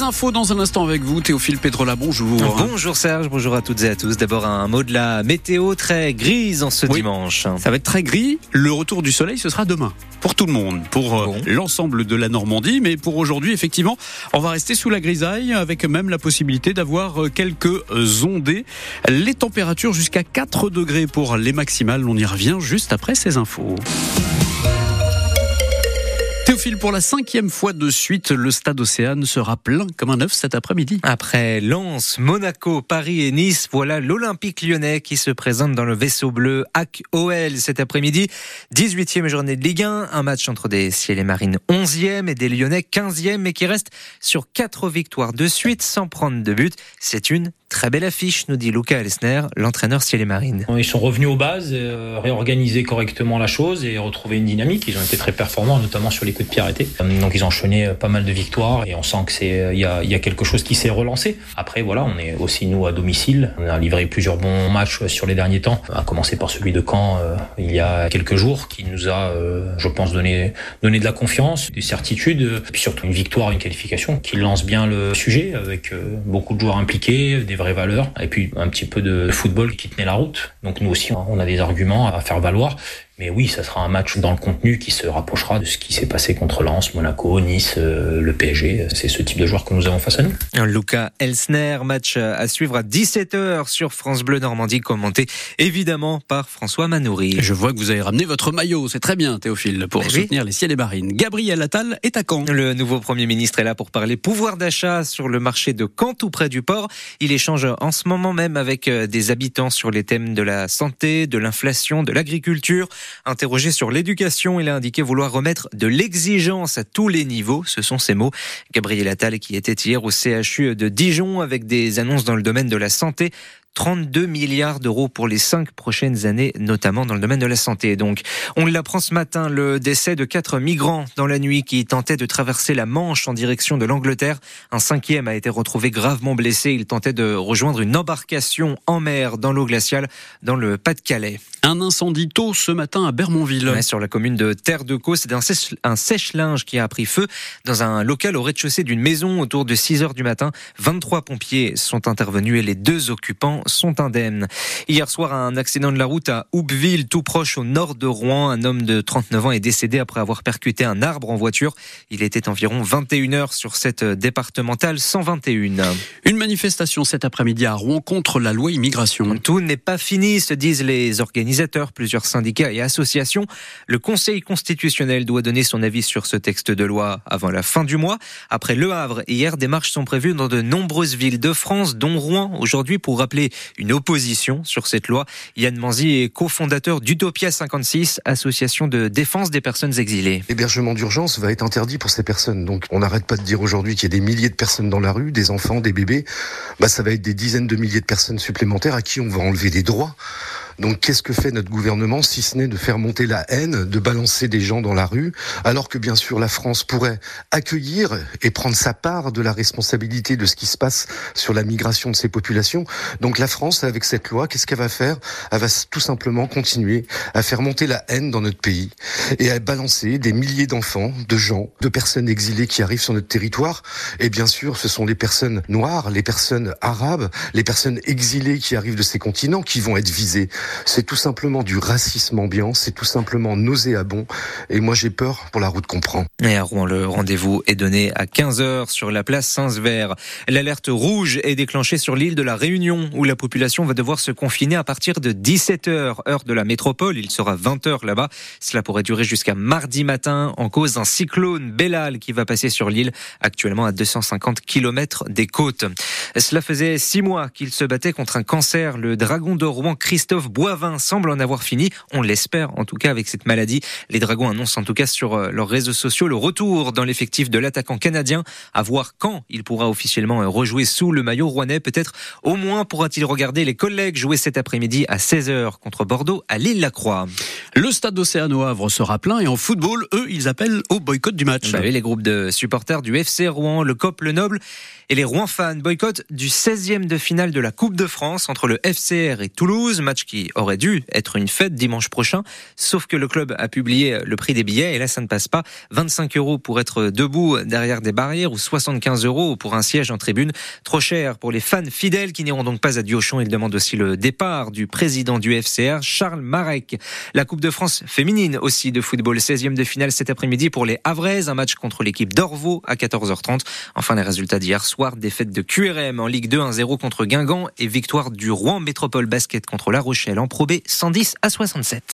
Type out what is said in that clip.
Les infos dans un instant avec vous, Théophile Pedrola, bonjour. Bonjour Serge, bonjour à toutes et à tous. D'abord un mot de la météo très grise en ce Oui. dimanche. Ça va être très gris. Le retour du soleil, ce sera demain. Pour tout le monde, pour euh, Bon. l'ensemble de la Normandie. Mais pour aujourd'hui, effectivement, on va rester sous la grisaille avec même la possibilité d'avoir euh, quelques euh, ondées. Les températures jusqu'à 4 degrés pour les maximales. On y revient juste après ces infos. Théophile, pour la cinquième fois de suite, le stade Océane sera plein comme un œuf cet après-midi. Après Lens, Monaco, Paris et Nice, voilà l'Olympique lyonnais qui se présente dans le vaisseau bleu AC OL cet après-midi. 18e journée de Ligue 1, un match entre des Ciel et Marines 11e et des Lyonnais 15e mais qui reste sur quatre victoires de suite sans prendre de but. C'est une très belle affiche, nous dit Luca Elsner, l'entraîneur Ciel et Marines. Ils sont revenus aux bases, euh, réorganiser correctement la chose et retrouver une dynamique. Ils ont été très performants, notamment sur les coups de pied arrêtés. Euh, Donc ils ont enchaîné euh, pas mal de victoires et on sent que c'est euh, il y a, y a quelque chose qui s'est relancé. Après voilà, on est aussi nous à domicile. On a livré plusieurs bons matchs sur les derniers temps, à commencer par celui de Caen euh, il y a quelques jours, qui nous a, euh, je pense, donné donné de la confiance, des certitudes, euh, puis surtout une victoire, une qualification qui lance bien le sujet avec beaucoup de joueurs impliqués, vraies et puis un petit peu de football qui tenait la route. Donc nous aussi, on a des arguments à faire valoir. Mais oui, ça sera un match dans le contenu qui se rapprochera de ce qui s'est passé contre Lens, Monaco, Nice, euh, le PSG. C'est ce type de joueurs que nous avons face à nous. Luca Elsner, match à suivre à 17h sur France Bleu Normandie, commenté évidemment par François Manoury. Je vois que vous avez ramené votre maillot, c'est très bien Théophile, pour Eh oui. soutenir les ciels et marines. Gabriel Attal est à Caen. Le nouveau Premier ministre est là pour parler pouvoir d'achat sur le marché de Caen, tout près du port. Il échange en ce moment même avec euh, des habitants sur les thèmes de la santé, de l'inflation, de l'agriculture. Interrogé sur l'éducation, il a indiqué vouloir remettre de l'exigence à tous les niveaux. Ce sont ses mots. Gabriel Attal qui était hier au CHU de Dijon avec des annonces dans le domaine de la santé. 32 milliards d'euros pour les cinq prochaines années, notamment dans le domaine de la santé. Donc, on l'apprend ce matin, le décès de quatre migrants dans la nuit qui tentaient de traverser la Manche en direction de l'Angleterre. Un cinquième a été retrouvé gravement blessé. Il tentait de rejoindre une embarcation en mer dans l'eau glaciale dans le Pas-de-Calais. Un incendie tôt ce matin à Bermonville. Ouais, sur la commune de Terre de Caux, c'est un sèche-linge qui a pris feu dans un local au rez-de-chaussée d'une maison autour de 6 heures du matin. 23 pompiers sont intervenus et les deux occupants sont indemnes. Hier soir, un accident de la route à Houpeville, tout proche au nord de Rouen. Un homme de 39 ans est décédé après avoir percuté un arbre en voiture. Il était environ 21 heures sur cette départementale 121. Une manifestation cet après-midi à Rouen contre la loi immigration. Tout n'est pas fini, se disent les organisateurs, plusieurs syndicats et associations. Le Conseil constitutionnel doit donner son avis sur ce texte de loi avant la fin du mois. Après Le Havre, hier, des marches sont prévues dans de nombreuses villes de France, dont Rouen, aujourd'hui, pour rappeler une opposition sur cette loi. Yann Manzi est cofondateur d'Utopia 56, association de défense des personnes exilées. L'hébergement d'urgence va être interdit pour ces personnes. Donc, on n'arrête pas de dire aujourd'hui qu'il y a des milliers de personnes dans la rue, des enfants, des bébés. Bah, ça va être des dizaines de milliers de personnes supplémentaires à qui on va enlever des droits. Donc, qu'est-ce que fait notre gouvernement si ce n'est de faire monter la haine, de balancer des gens dans la rue, alors que bien sûr la France pourrait accueillir et prendre sa part de la responsabilité de ce qui se passe sur la migration de ces populations? Donc, la France, avec cette loi, qu'est-ce qu'elle va faire? Elle va tout simplement continuer à faire monter la haine dans notre pays et à balancer des milliers d'enfants, de gens, de personnes exilées qui arrivent sur notre territoire. Et bien sûr, ce sont les personnes noires, les personnes arabes, les personnes exilées qui arrivent de ces continents qui vont être visées. C'est tout simplement du racisme ambiant, c'est tout simplement nauséabond. Et moi, j'ai peur pour la route qu'on prend. Et à Rouen, le rendez-vous est donné à 15h sur la place Saint-Sever. L'alerte rouge est déclenchée sur l'île de la Réunion où la population va devoir se confiner à partir de 17h, heure de la métropole. Il sera 20h là-bas. Cela pourrait durer jusqu'à mardi matin en cause d'un cyclone Bellal qui va passer sur l'île, actuellement à 250 km des côtes. Cela faisait six mois qu'il se battait contre un cancer. Le dragon de Rouen, Christophe Boivin, semble en avoir fini. On l'espère en tout cas avec cette maladie. Les dragons annoncent en tout cas sur euh, leurs réseaux sociaux le retour dans l'effectif de l'attaquant canadien. À voir quand il pourra officiellement euh, rejouer sous le maillot rouennais. Peut-être au moins pourra-t-il regarder les collègues jouer cet après-midi à 16h contre Bordeaux à Lille-la-Croix. Le stade d'Océane au Havre sera plein et en football, eux, ils appellent au boycott du match. Bah oui, les groupes de supporters du FC Rouen, le COP, le Noble et les Rouen fans boycottent du 16e de finale de la Coupe de France entre le FCR et Toulouse, match qui aurait dû être une fête dimanche prochain. Sauf que le club a publié le prix des billets et là, ça ne passe pas. 25 euros pour être debout derrière des barrières ou 75 euros pour un siège en tribune. Trop cher pour les fans fidèles qui n'iront donc pas à Diochon. Il demande aussi le départ du président du FCR, Charles Marek. La Coupe de France féminine aussi de football. 16e de finale cet après-midi pour les Havraises. Un match contre l'équipe d'Orvaux à 14h30. Enfin, les résultats d'hier soir. Défaite de QRM en Ligue 2 1-0 contre Guingamp et victoire du Rouen Métropole Basket contre La Rochelle en Pro B 110 à 67.